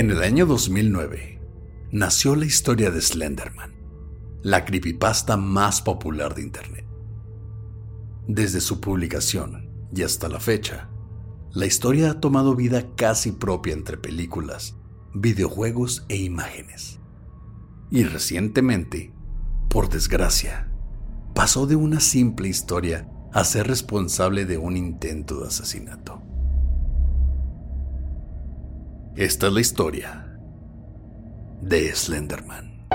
En el año 2009 nació la historia de Slenderman, la creepypasta más popular de Internet. Desde su publicación y hasta la fecha, la historia ha tomado vida casi propia entre películas, videojuegos e imágenes. Y recientemente, por desgracia, pasó de una simple historia a ser responsable de un intento de asesinato. Esta es la historia de Slenderman.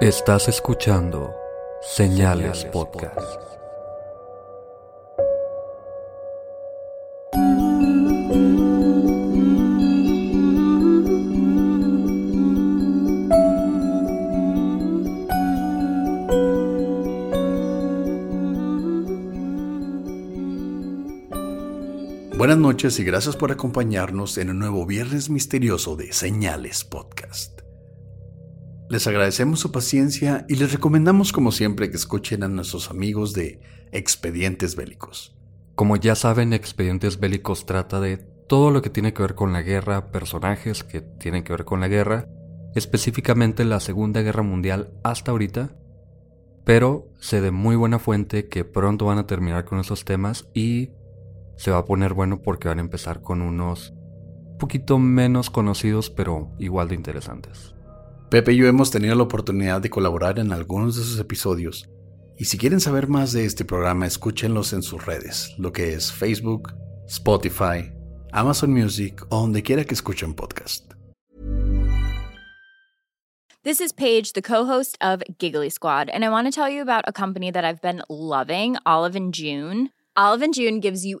Estás escuchando Señales Podcast. Buenas noches y gracias por acompañarnos en un nuevo Viernes Misterioso de Señales Podcast. Les agradecemos su paciencia y les recomendamos como siempre que escuchen a nuestros amigos de Expedientes Bélicos. Como ya saben, Expedientes Bélicos trata de todo lo que tiene que ver con la guerra, personajes que tienen que ver con la guerra, específicamente la Segunda Guerra Mundial hasta ahorita, pero sé de muy buena fuente que pronto van a terminar con esos temas y se va a poner bueno porque van a empezar con unos poquito menos conocidos pero igual de interesantes. Pepe y yo hemos tenido la oportunidad de colaborar en algunos de sus episodios. Y si quieren saber más de este programa, escúchenlos en sus redes, lo que es Facebook, Spotify, Amazon Music o donde quiera que escuchen podcast. This is Paige, the co-host of Giggly Squad, and I want to tell you about a company that I've been loving, Olive and June. Olive and June gives you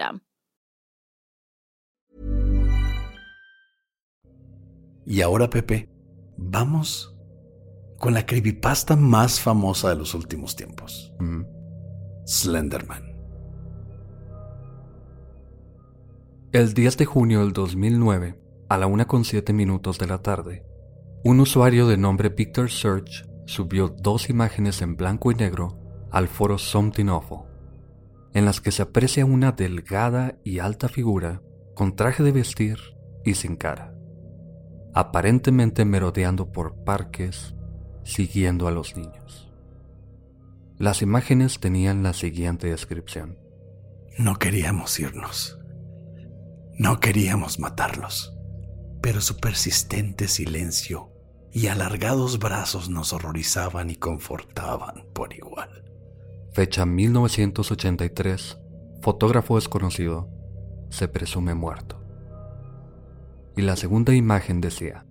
Y ahora, Pepe, vamos con la creepypasta más famosa de los últimos tiempos. Mm. Slenderman. El 10 de junio del 2009, a la 1.7 minutos de la tarde, un usuario de nombre Victor Search subió dos imágenes en blanco y negro al foro Something Awful, en las que se aprecia una delgada y alta figura con traje de vestir y sin cara, aparentemente merodeando por parques, siguiendo a los niños. Las imágenes tenían la siguiente descripción. No queríamos irnos. No queríamos matarlos. Pero su persistente silencio y alargados brazos nos horrorizaban y confortaban por igual. Fecha 1983. Fotógrafo desconocido. Se presume muerto. Y la segunda imagen decía,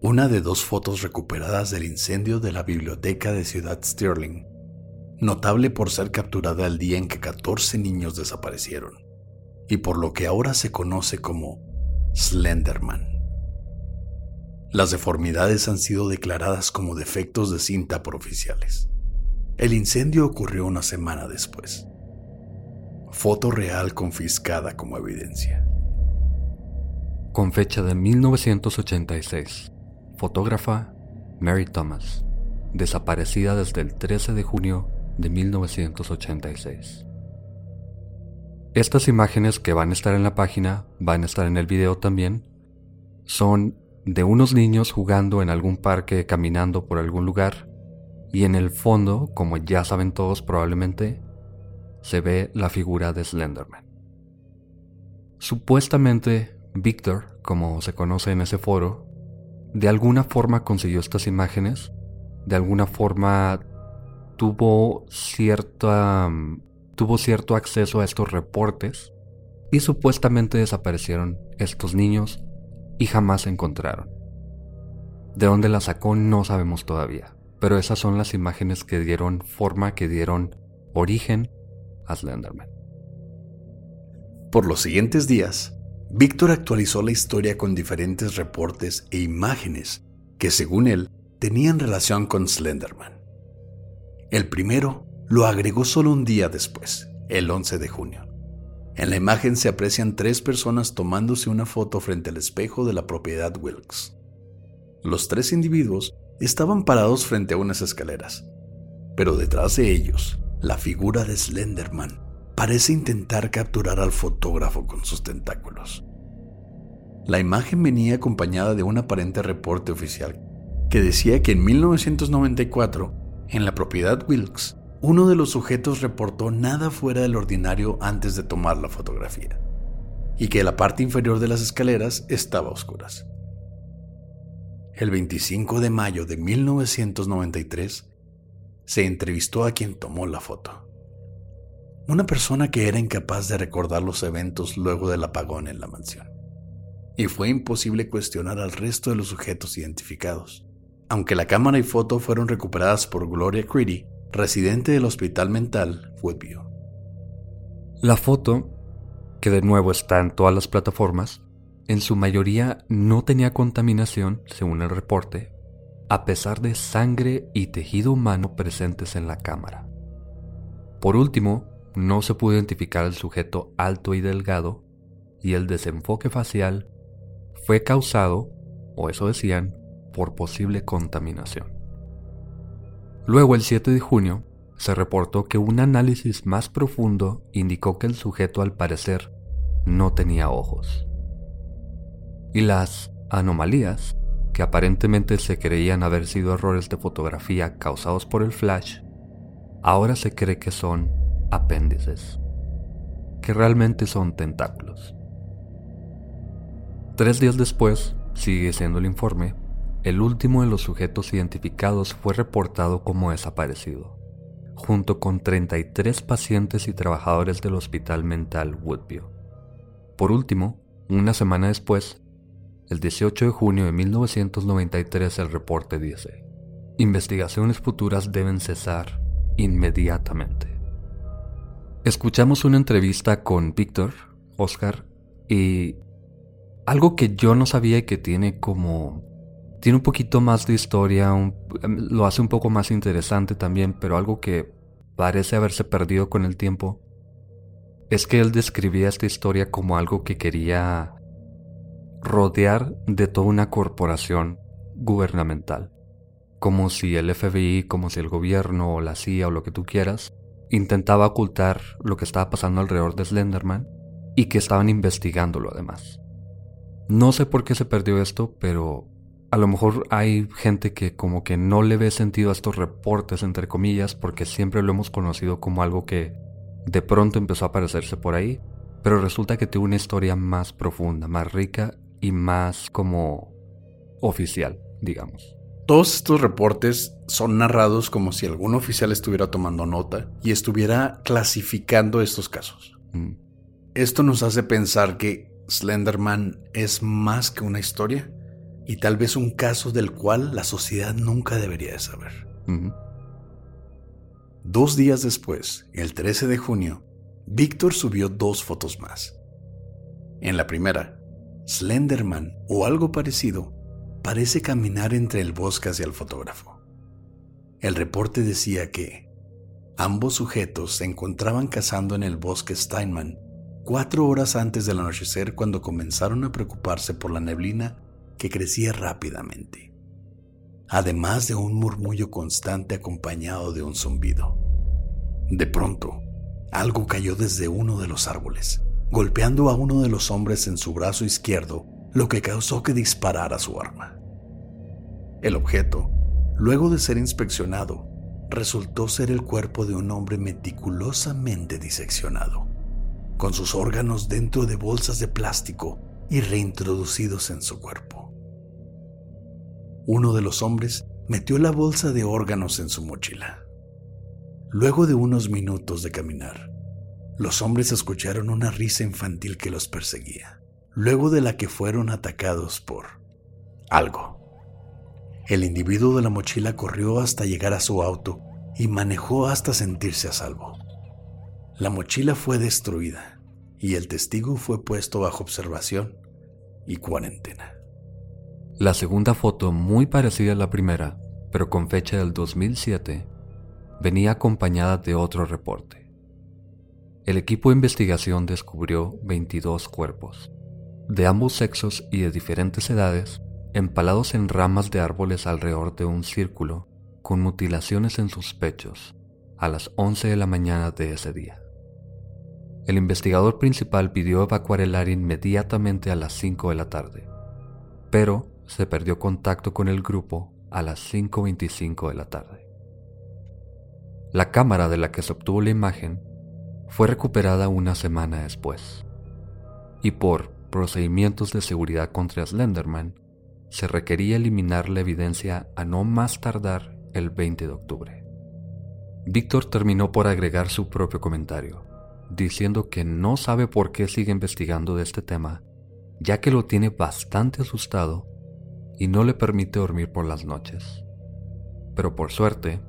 Una de dos fotos recuperadas del incendio de la biblioteca de Ciudad Sterling, notable por ser capturada el día en que 14 niños desaparecieron, y por lo que ahora se conoce como Slenderman. Las deformidades han sido declaradas como defectos de cinta por oficiales. El incendio ocurrió una semana después. Foto real confiscada como evidencia. Con fecha de 1986. Fotógrafa Mary Thomas. Desaparecida desde el 13 de junio de 1986. Estas imágenes que van a estar en la página, van a estar en el video también, son de unos niños jugando en algún parque, caminando por algún lugar, y en el fondo, como ya saben todos probablemente, se ve la figura de Slenderman. Supuestamente, Victor, como se conoce en ese foro, de alguna forma consiguió estas imágenes, de alguna forma tuvo cierta tuvo cierto acceso a estos reportes y supuestamente desaparecieron estos niños y jamás se encontraron. De dónde la sacó no sabemos todavía, pero esas son las imágenes que dieron forma, que dieron origen a Slenderman. Por los siguientes días, Víctor actualizó la historia con diferentes reportes e imágenes que, según él, tenían relación con Slenderman. El primero lo agregó solo un día después, el 11 de junio. En la imagen se aprecian tres personas tomándose una foto frente al espejo de la propiedad Wilkes. Los tres individuos estaban parados frente a unas escaleras, pero detrás de ellos, la figura de Slenderman parece intentar capturar al fotógrafo con sus tentáculos. La imagen venía acompañada de un aparente reporte oficial que decía que en 1994, en la propiedad Wilkes, uno de los sujetos reportó nada fuera del ordinario antes de tomar la fotografía, y que la parte inferior de las escaleras estaba a oscuras. El 25 de mayo de 1993, se entrevistó a quien tomó la foto. Una persona que era incapaz de recordar los eventos luego del apagón en la mansión. Y fue imposible cuestionar al resto de los sujetos identificados. Aunque la cámara y foto fueron recuperadas por Gloria Creedy, residente del hospital mental Woodview. La foto, que de nuevo está en todas las plataformas, en su mayoría no tenía contaminación, según el reporte, a pesar de sangre y tejido humano presentes en la cámara. Por último, no se pudo identificar al sujeto alto y delgado y el desenfoque facial fue causado, o eso decían, por posible contaminación. Luego, el 7 de junio, se reportó que un análisis más profundo indicó que el sujeto al parecer no tenía ojos. Y las anomalías, que aparentemente se creían haber sido errores de fotografía causados por el flash, ahora se cree que son apéndices, que realmente son tentáculos. Tres días después, sigue siendo el informe, el último de los sujetos identificados fue reportado como desaparecido, junto con 33 pacientes y trabajadores del hospital mental Woodview. Por último, una semana después, el 18 de junio de 1993 el reporte dice, investigaciones futuras deben cesar inmediatamente. Escuchamos una entrevista con Víctor, Oscar, y algo que yo no sabía y que tiene como tiene un poquito más de historia, em, lo hace un poco más interesante también, pero algo que parece haberse perdido con el tiempo es que él describía esta historia como algo que quería rodear de toda una corporación gubernamental, como si el FBI, como si el gobierno o la CIA o lo que tú quieras intentaba ocultar lo que estaba pasando alrededor de Slenderman y que estaban investigándolo además. No sé por qué se perdió esto, pero a lo mejor hay gente que como que no le ve sentido a estos reportes, entre comillas, porque siempre lo hemos conocido como algo que de pronto empezó a aparecerse por ahí, pero resulta que tiene una historia más profunda, más rica y más como oficial, digamos. Todos estos reportes son narrados como si algún oficial estuviera tomando nota y estuviera clasificando estos casos. Mm. Esto nos hace pensar que Slenderman es más que una historia y tal vez un caso del cual la sociedad nunca debería de saber. Dos días después, el 13 de junio, Víctor subió dos fotos más. En la primera, Slenderman o algo parecido parece caminar entre el bosque hacia el fotógrafo. El reporte decía que ambos sujetos se encontraban cazando en el bosque Steinman cuatro horas antes del anochecer cuando comenzaron a preocuparse por la neblina que crecía rápidamente, además de un murmullo constante acompañado de un zumbido. De pronto, algo cayó desde uno de los árboles, golpeando a uno de los hombres en su brazo izquierdo, lo que causó que disparara su arma. El objeto, luego de ser inspeccionado, resultó ser el cuerpo de un hombre meticulosamente diseccionado, con sus órganos dentro de bolsas de plástico y reintroducidos en su cuerpo. Uno de los hombres metió la bolsa de órganos en su mochila. Luego de unos minutos de caminar, los hombres escucharon una risa infantil que los perseguía, luego de la que fueron atacados por algo. El individuo de la mochila corrió hasta llegar a su auto y manejó hasta sentirse a salvo. La mochila fue destruida y el testigo fue puesto bajo observación y cuarentena. La segunda foto, muy parecida a la primera, pero con fecha del 2007, venía acompañada de otro reporte. El equipo de investigación descubrió 22 cuerpos, de ambos sexos y de diferentes edades, empalados en ramas de árboles alrededor de un círculo, con mutilaciones en sus pechos, a las 11 de la mañana de ese día. El investigador principal pidió evacuar el área inmediatamente a las 5 de la tarde, pero se perdió contacto con el grupo a las 5.25 de la tarde. La cámara de la que se obtuvo la imagen fue recuperada una semana después, y por procedimientos de seguridad contra Slenderman, se requería eliminar la evidencia a no más tardar el 20 de octubre. Víctor terminó por agregar su propio comentario, diciendo que no sabe por qué sigue investigando de este tema, ya que lo tiene bastante asustado y no le permite dormir por las noches. Pero por suerte,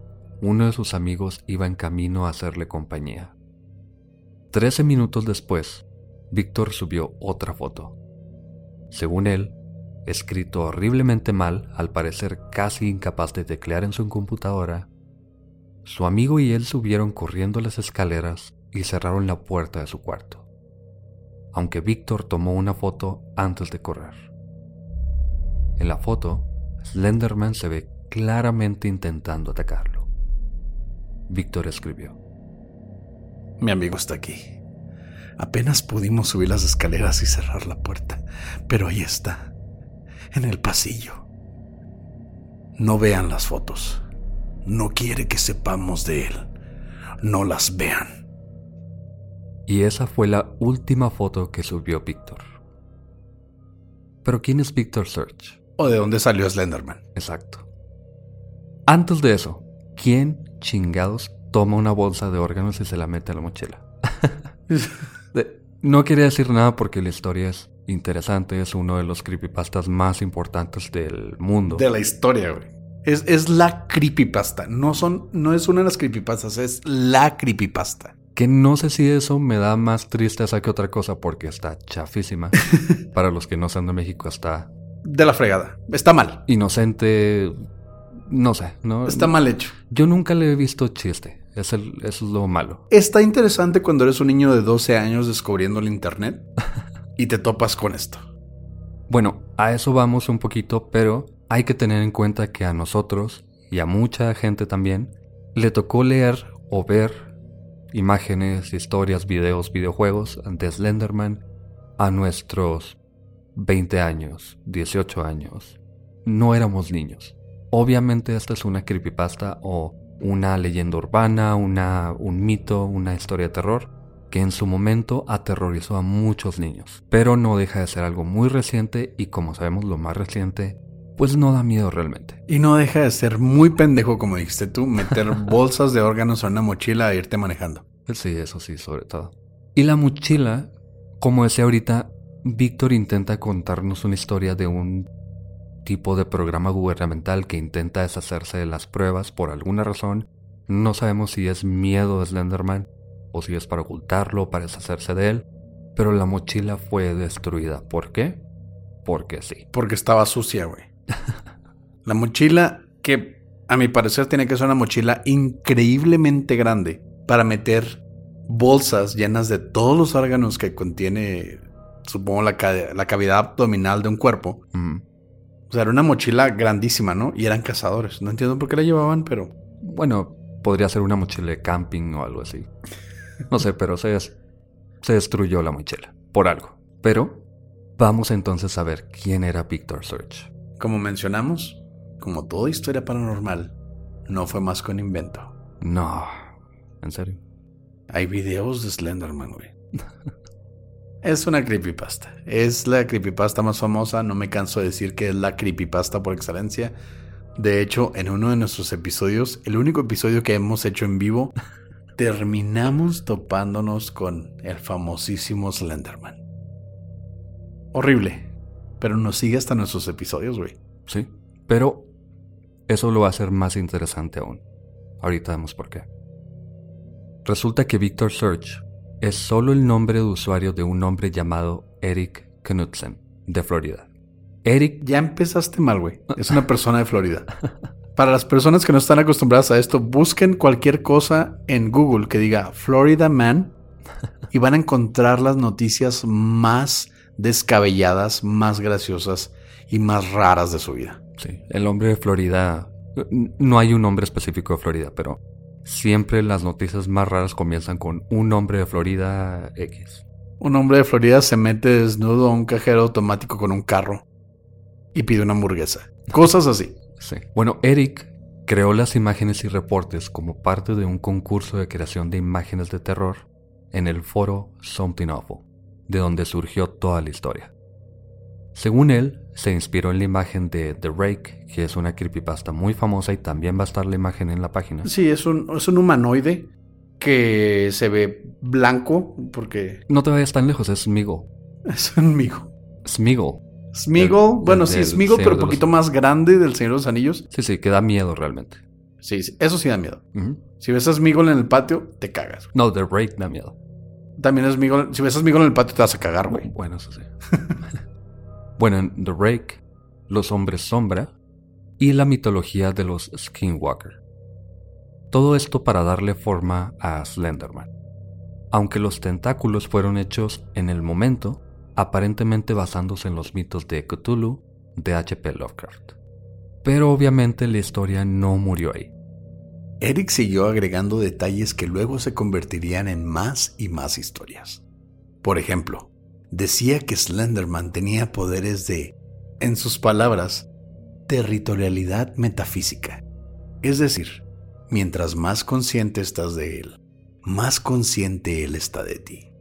uno de sus amigos iba en camino a hacerle compañía. Trece minutos después, Víctor subió otra foto. Según él, escrito horriblemente mal, al parecer casi incapaz de teclear en su computadora, su amigo y él subieron corriendo las escaleras y cerraron la puerta de su cuarto, aunque Víctor tomó una foto antes de correr. En la foto, Slenderman se ve claramente intentando atacarlo. Víctor escribió. Mi amigo está aquí. Apenas pudimos subir las escaleras y cerrar la puerta, pero ahí está, en el pasillo. No vean las fotos. No quiere que sepamos de él. No las vean. Y esa fue la última foto que subió Víctor. Pero ¿quién es Víctor Search? ¿O de dónde salió Slenderman? Exacto. Antes de eso, ¿quién chingados toma una bolsa de órganos y se la mete a la mochila? no quería decir nada porque la historia es interesante, es uno de los creepypastas más importantes del mundo. De la historia, güey. Es, es, la creepypasta. No, son, no es una de las creepypastas, es la creepypasta. Que no sé si eso me da más tristeza que otra cosa porque está chafísima. Para los que no sean de México, está. De la fregada. Está mal. Inocente, no sé, ¿no? Está mal hecho. Yo nunca le he visto chiste. Es el, eso es lo malo. Está interesante cuando eres un niño de 12 años descubriendo el internet y te topas con esto. Bueno, a eso vamos un poquito, pero hay que tener en cuenta que a nosotros y a mucha gente también le tocó leer o ver imágenes, historias, videos, videojuegos de Slenderman a nuestros 20 años, 18 años. No éramos niños. Obviamente esta es una creepypasta o una leyenda urbana, una, un mito, una historia de terror que en su momento aterrorizó a muchos niños, pero no deja de ser algo muy reciente y como sabemos lo más reciente, pues no da miedo realmente. Y no deja de ser muy pendejo, como dijiste tú, meter bolsas de órganos en una mochila e irte manejando. Sí, eso sí, sobre todo. Y la mochila, como decía ahorita, Víctor intenta contarnos una historia de un tipo de programa gubernamental que intenta deshacerse de las pruebas por alguna razón. No sabemos si es miedo de Slenderman o si es para ocultarlo o para deshacerse de él, pero la mochila fue destruida. ¿Por qué? porque sí. Porque estaba sucia, güey. La mochila, que a mi parecer tiene que ser una mochila increíblemente grande para meter bolsas llenas de todos los órganos que contiene, supongo, la, la cavidad abdominal de un cuerpo. O sea, era una mochila grandísima, ¿no? Y eran cazadores. No entiendo por qué la llevaban, pero... Bueno, podría ser una mochila de camping o algo así. No sé, pero se, se destruyó la mochila. Por algo. Pero vamos entonces a ver quién era Victor Search. Como mencionamos, como toda historia paranormal, no fue más que un invento. No, ¿en serio? Hay videos de Slenderman, güey. es una creepypasta. Es la creepypasta más famosa. No me canso de decir que es la creepypasta por excelencia. De hecho, en uno de nuestros episodios, el único episodio que hemos hecho en vivo, terminamos topándonos con el famosísimo Slenderman. Horrible. Pero nos sigue hasta nuestros episodios, güey. Sí. Pero eso lo va a hacer más interesante aún. Ahorita vemos por qué. Resulta que Victor Search es solo el nombre de usuario de un hombre llamado Eric Knudsen, de Florida. Eric, ya empezaste mal, güey. Es una persona de Florida. Para las personas que no están acostumbradas a esto, busquen cualquier cosa en Google que diga Florida Man y van a encontrar las noticias más descabelladas, más graciosas y más raras de su vida. Sí, el hombre de Florida, no hay un nombre específico de Florida, pero siempre las noticias más raras comienzan con un hombre de Florida X. Un hombre de Florida se mete desnudo a un cajero automático con un carro y pide una hamburguesa. Cosas así. Sí. Bueno, Eric creó las imágenes y reportes como parte de un concurso de creación de imágenes de terror en el foro Something Awful, de donde surgió toda la historia. Según él, se inspiró en la imagen de The Rake, que es una creepypasta muy famosa y también va a estar la imagen en la página. Sí, es un, es un humanoide que se ve blanco porque... No te vayas tan lejos, es Smeagol. Es un migo. Smeagol. Smeagol, bueno, sí, Smeagol, pero un poquito más grande del Señor de los Anillos. Sí, sí, que da miedo realmente. Sí, sí eso sí da miedo. Si ves a Smeagol en el patio, te cagas. No, The Rake da miedo. También es Smeagol, si ves a Smeagol en el patio, te vas a cagar, güey. Bueno, eso sí. Bueno, en The Rake, los hombres sombra y la mitología de los Skinwalker. Todo esto para darle forma a Slenderman. Aunque los tentáculos fueron hechos en el momento, aparentemente basándose en los mitos de Cthulhu de H.P. Lovecraft. Pero obviamente la historia no murió ahí. Eric siguió agregando detalles que luego se convertirían en más y más historias. Por ejemplo, decía que Slenderman tenía poderes de, en sus palabras, territorialidad metafísica. Es decir, mientras más consciente estás de él, más consciente él está de ti.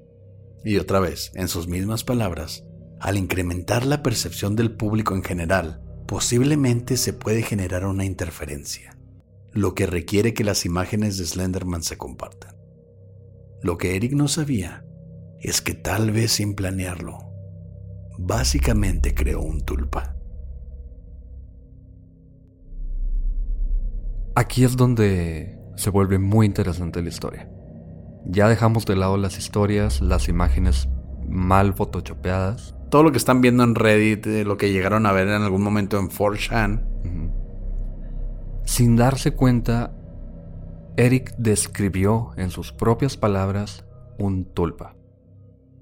Y otra vez, en sus mismas palabras, al incrementar la percepción del público en general, posiblemente se puede generar una interferencia, lo que requiere que las imágenes de Slenderman se compartan. Lo que Eric no sabía es que tal vez sin planearlo, básicamente creó un tulpa. Aquí es donde se vuelve muy interesante la historia. Ya dejamos de lado las historias, las imágenes mal photoshopeadas. Todo lo que están viendo en Reddit, lo que llegaron a ver en algún momento en 4chan. Sin darse cuenta, Eric describió en sus propias palabras un tulpa.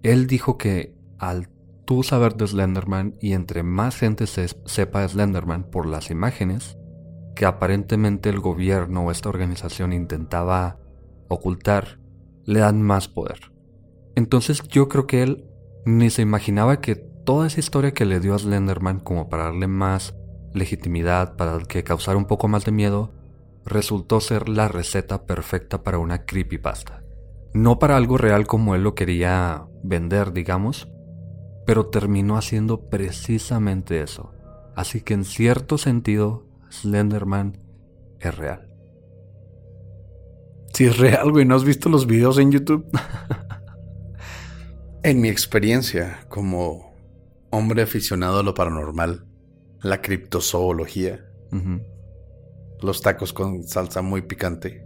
Él dijo que al tú saber de Slenderman y entre más gente se sepa de Slenderman por las imágenes, que aparentemente el gobierno o esta organización intentaba ocultar, le dan más poder. Entonces yo creo que él ni se imaginaba que toda esa historia que le dio a Slenderman como para darle más legitimidad, para que causara un poco más de miedo, resultó ser la receta perfecta para una creepypasta. No para algo real como él lo quería vender, digamos, pero terminó haciendo precisamente eso. Así que en cierto sentido, Slenderman es real. Si es real, güey, ¿no has visto los videos en YouTube? en mi experiencia como hombre aficionado a lo paranormal, la criptozoología, los tacos con salsa muy picante,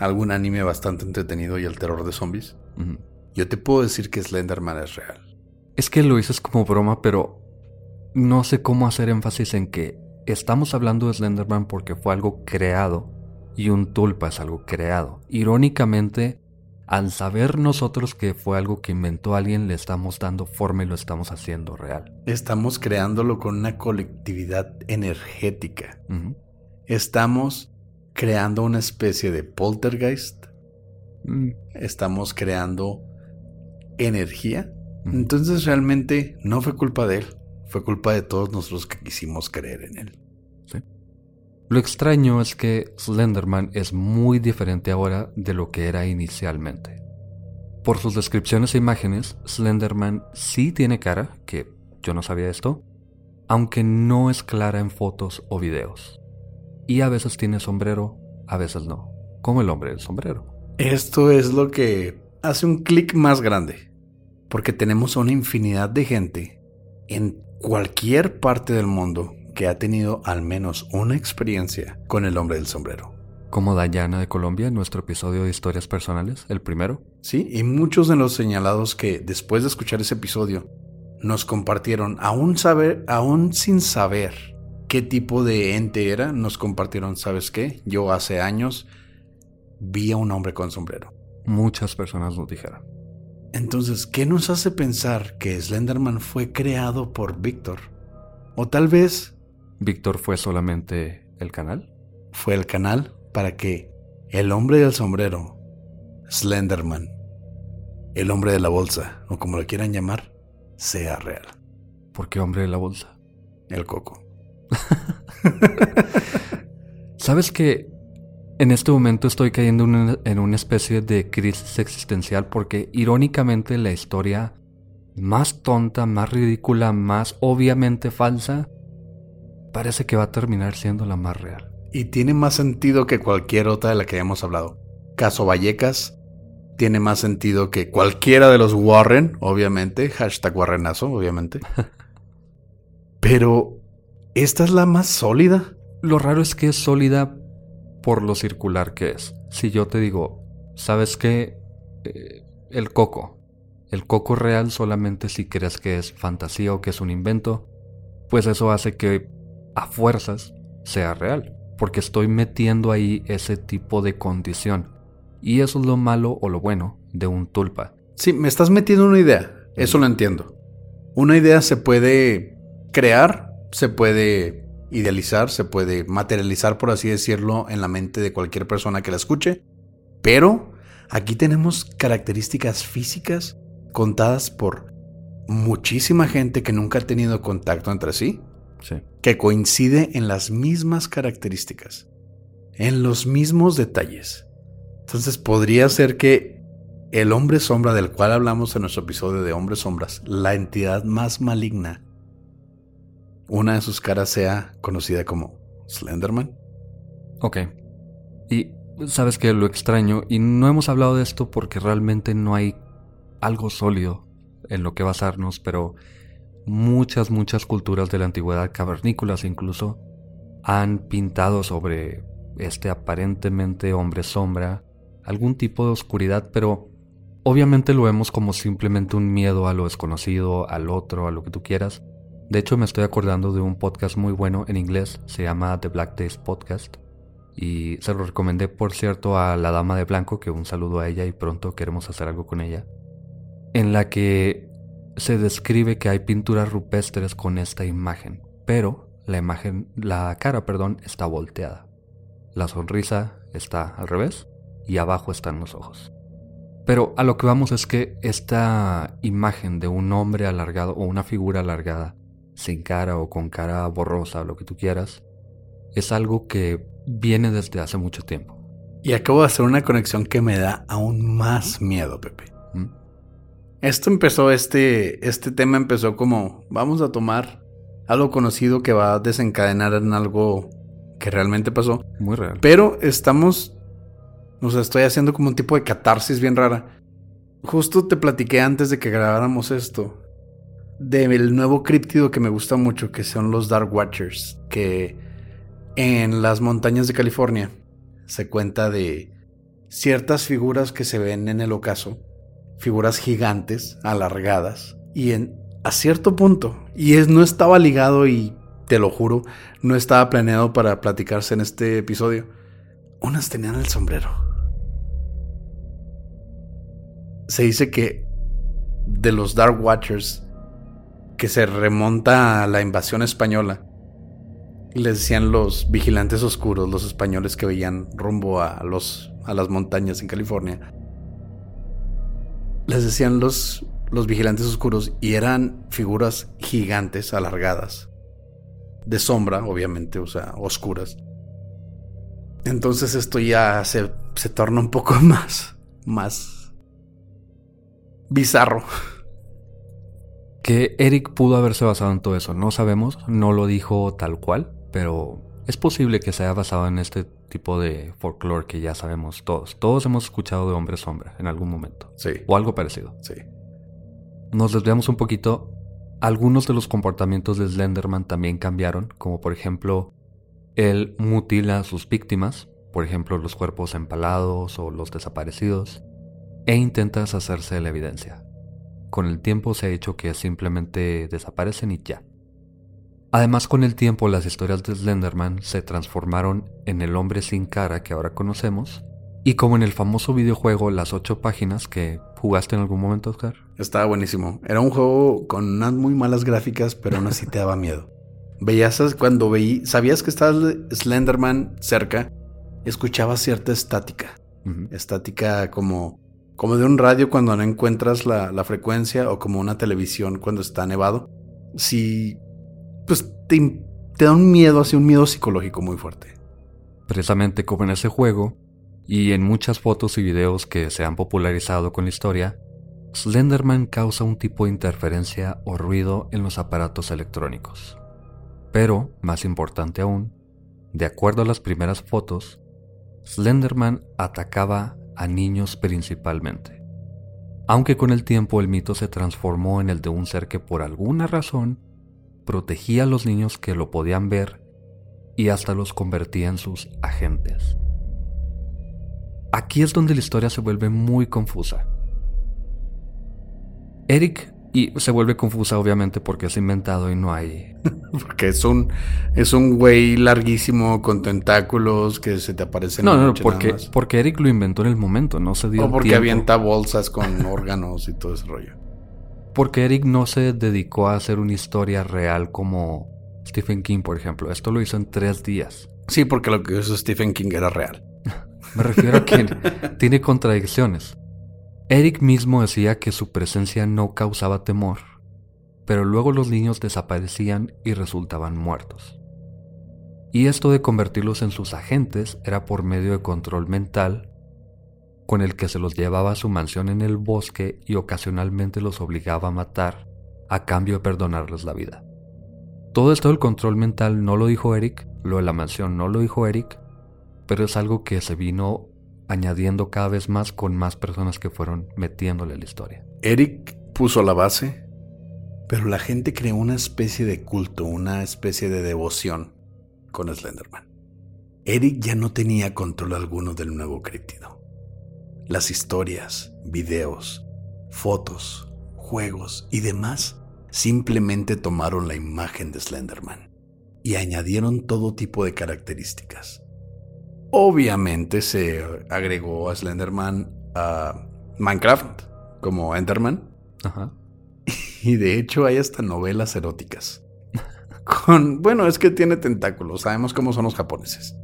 algún anime bastante entretenido y el terror de zombies, yo te puedo decir que Slenderman es real. Es que lo dices como broma, pero no sé cómo hacer énfasis en que estamos hablando de Slenderman porque fue algo creado y un tulpa es algo creado. Irónicamente, al saber nosotros que fue algo que inventó alguien, le estamos dando forma y lo estamos haciendo real. Estamos creándolo con una colectividad energética. Estamos creando una especie de poltergeist. Mm. Estamos creando energía. Entonces realmente no fue culpa de él, fue culpa de todos nosotros que quisimos creer en él. Lo extraño es que Slenderman es muy diferente ahora de lo que era inicialmente. Por sus descripciones e imágenes, Slenderman sí tiene cara, que yo no sabía esto, aunque no es clara en fotos o videos. Y a veces tiene sombrero, a veces no, como el hombre del sombrero. Esto es lo que hace un clic más grande, porque tenemos una infinidad de gente en cualquier parte del mundo que ha tenido al menos una experiencia con el hombre del sombrero. Como Dayana de Colombia en nuestro episodio de historias personales, el primero. Sí, y muchos de los señalados que después de escuchar ese episodio nos compartieron, aún, saber, aún sin saber qué tipo de ente era, nos compartieron, ¿sabes qué? Yo hace años vi a un hombre con sombrero. Muchas personas nos dijeron. Entonces, ¿qué nos hace pensar que Slenderman fue creado por Víctor? O tal vez Víctor fue solamente el canal. Fue el canal para que el hombre del sombrero, Slenderman, el hombre de la bolsa, o como lo quieran llamar, sea real. ¿Por qué hombre de la bolsa? El coco. ¿Sabes que en este momento estoy cayendo en una especie de crisis existencial porque irónicamente la historia más tonta, más ridícula, más obviamente falsa parece que va a terminar siendo la más real. Y tiene más sentido que cualquier otra de la que hayamos hablado. Caso Vallecas tiene más sentido que cualquiera de los Warren, obviamente. Hashtag Warrenazo, obviamente. Pero, ¿esta es la más sólida? Lo raro es que es sólida por lo circular que es. Si yo te digo, ¿sabes qué? Eh, el coco. El coco real solamente si crees que es fantasía o que es un invento, pues eso hace que a fuerzas sea real, porque estoy metiendo ahí ese tipo de condición. Y eso es lo malo o lo bueno de un tulpa. Sí, me estás metiendo una idea, eso lo entiendo. Una idea se puede crear, se puede idealizar, se puede materializar, por así decirlo, en la mente de cualquier persona que la escuche, pero aquí tenemos características físicas contadas por muchísima gente que nunca ha tenido contacto entre sí que coincide en las mismas características, en los mismos detalles. Entonces podría ser que el hombre sombra del cual hablamos en nuestro episodio de Hombres Sombras, la entidad más maligna, una de sus caras sea conocida como Slenderman. Ok. Y sabes que lo extraño, y no hemos hablado de esto porque realmente no hay algo sólido en lo que basarnos, pero muchas, muchas culturas de la antigüedad, cavernícolas incluso, han pintado sobre este aparentemente hombre sombra algún tipo de oscuridad, pero obviamente lo vemos como simplemente un miedo a lo desconocido, al otro, a lo que tú quieras. De hecho, me estoy acordando de un podcast muy bueno en inglés, se llama The Black Days Podcast. Y se lo recomendé, por cierto, a la Dama de Blanco, que un saludo a ella y pronto queremos hacer algo con ella. En la que se describe que hay pinturas rupestres con esta imagen, pero la imagen, la cara, perdón, está volteada. La sonrisa está al revés y abajo están los ojos. Pero a lo que vamos es que esta imagen de un hombre alargado o una figura alargada, sin cara o con cara borrosa, lo que tú quieras, es algo que viene desde hace mucho tiempo. Y acabo de hacer una conexión que me da aún más miedo, Pepe. ¿Mm? Esto empezó, este, este tema empezó como, vamos a tomar algo conocido que va a desencadenar en algo que realmente pasó. Muy real. Pero estamos, o sea, estoy haciendo como un tipo de catarsis bien rara. Justo te platiqué antes de que grabáramos esto del nuevo críptido que me gusta mucho, que son los Dark Watchers, que en las montañas de California se cuenta de ciertas figuras que se ven en el ocaso figuras gigantes, alargadas, y en a cierto punto, y es, no estaba ligado y te lo juro, no estaba planeado para platicarse en este episodio, unas tenían el sombrero. Se dice que de los Dark Watchers, que se remonta a la invasión española, les decían los vigilantes oscuros, los españoles que veían rumbo a, los, a las montañas en California. Les decían los, los vigilantes oscuros y eran figuras gigantes, alargadas, de sombra, obviamente, o sea, oscuras. Entonces esto ya se, se torna un poco más, más bizarro. Que Eric pudo haberse basado en todo eso, no sabemos, no lo dijo tal cual, pero es posible que se haya basado en este tipo de folklore que ya sabemos todos. Todos hemos escuchado de hombre sombra en algún momento. Sí. O algo parecido. Sí. Nos desviamos un poquito. Algunos de los comportamientos de Slenderman también cambiaron, como por ejemplo, él mutila a sus víctimas, por ejemplo los cuerpos empalados o los desaparecidos, e intenta deshacerse de la evidencia. Con el tiempo se ha hecho que simplemente desaparecen y ya. Además, con el tiempo las historias de Slenderman se transformaron en el hombre sin cara que ahora conocemos, y como en el famoso videojuego Las ocho páginas que jugaste en algún momento, Oscar. Estaba buenísimo. Era un juego con unas muy malas gráficas, pero aún así te daba miedo. Veías cuando veí, sabías que estaba Slenderman cerca, escuchabas cierta estática. Estática como, como de un radio cuando no encuentras la, la frecuencia o como una televisión cuando está nevado. Si pues te, da un miedo, así un miedo psicológico muy fuerte. Precisamente como en ese juego, y en muchas fotos y videos que se han popularizado con la historia, Slenderman causa un tipo de interferencia o ruido en los aparatos electrónicos. Pero, más importante aún, de acuerdo a las primeras fotos, Slenderman atacaba a niños principalmente. Aunque con el tiempo el mito se transformó en el de un ser que por alguna razón protegía a los niños que lo podían ver y hasta los convertía en sus agentes. Aquí es donde la historia se vuelve muy confusa. Eric y se vuelve confusa obviamente porque es inventado y no hay. porque es un es un güey larguísimo con tentáculos que se te aparecen. No, no, porque, porque Eric lo inventó en el momento, no se dio. O porque avienta bolsas con órganos y todo ese rollo. Porque Eric no se dedicó a hacer una historia real como Stephen King, por ejemplo. Esto lo hizo en tres días. Sí, porque lo que hizo Stephen King era real. Me refiero a que tiene contradicciones. Eric mismo decía que su presencia no causaba temor, pero luego los niños desaparecían y resultaban muertos. Y esto de convertirlos en sus agentes era por medio de control mental con el que se los llevaba a su mansión en el bosque y ocasionalmente los obligaba a matar a cambio de perdonarles la vida. Todo esto del control mental no lo dijo Eric, lo de la mansión no lo dijo Eric, pero es algo que se vino añadiendo cada vez más con más personas que fueron metiéndole a la historia. Eric puso la base, pero la gente creó una especie de culto, una especie de devoción con Slenderman. Eric ya no tenía control alguno del nuevo críptido. Las historias, videos, fotos, juegos y demás simplemente tomaron la imagen de Slenderman y añadieron todo tipo de características. Obviamente se agregó a Slenderman a Minecraft como Enderman. Ajá. Y de hecho hay hasta novelas eróticas. Con, bueno, es que tiene tentáculos, sabemos cómo son los japoneses.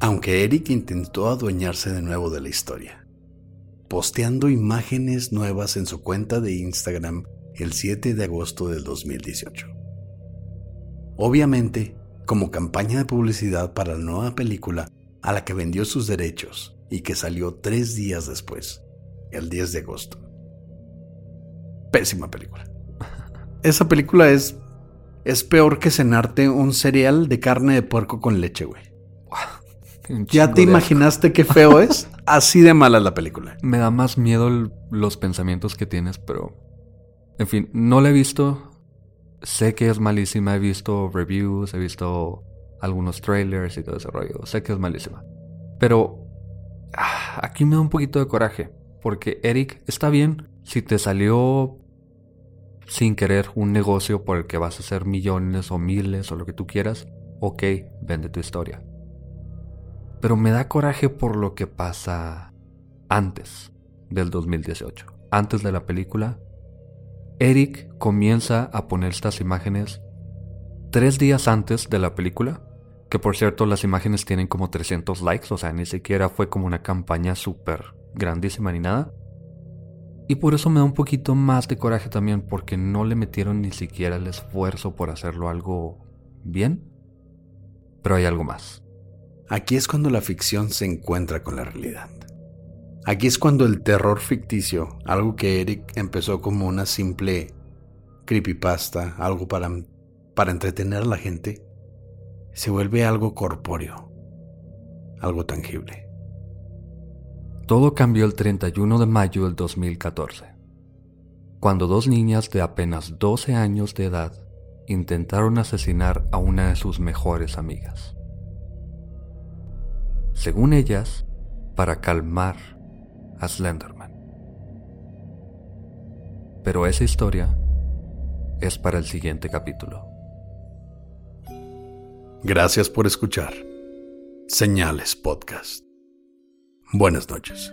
Aunque Eric intentó adueñarse de nuevo de la historia, posteando imágenes nuevas en su cuenta de Instagram el 7 de agosto del 2018. Obviamente, como campaña de publicidad para la nueva película a la que vendió sus derechos y que salió tres días después, el 10 de agosto. Pésima película. Esa película es, es peor que cenarte un cereal de carne de puerco con leche, güey. ¿Ya te imaginaste qué feo es? Así de mala es la película. Me da más miedo los pensamientos que tienes, pero... En fin, no la he visto. Sé que es malísima. He visto reviews, he visto algunos trailers y todo ese rollo. Sé que es malísima. Pero... Ah, aquí me da un poquito de coraje. Porque Eric, está bien. Si te salió sin querer un negocio por el que vas a hacer millones o miles o lo que tú quieras, ok, vende tu historia. Pero me da coraje por lo que pasa antes del 2018. Antes de la película, Eric comienza a poner estas imágenes tres días antes de la película, que por cierto las imágenes tienen como 300 likes, o sea, ni siquiera fue como una campaña súper grandísima ni nada. Y por eso me da un poquito más de coraje también, porque no le metieron ni siquiera el esfuerzo por hacerlo algo bien. Pero hay algo más. Aquí es cuando la ficción se encuentra con la realidad. Aquí es cuando el terror ficticio, algo que Eric empezó como una simple creepypasta, algo para, para entretener a la gente, se vuelve algo corpóreo, algo tangible. Todo cambió el 31 de mayo del 2014, cuando dos niñas de apenas 12 años de edad intentaron asesinar a una de sus mejores amigas. Según ellas, para calmar a Slenderman. Pero esa historia es para el siguiente capítulo. Gracias por escuchar. Señales Podcast. Buenas noches.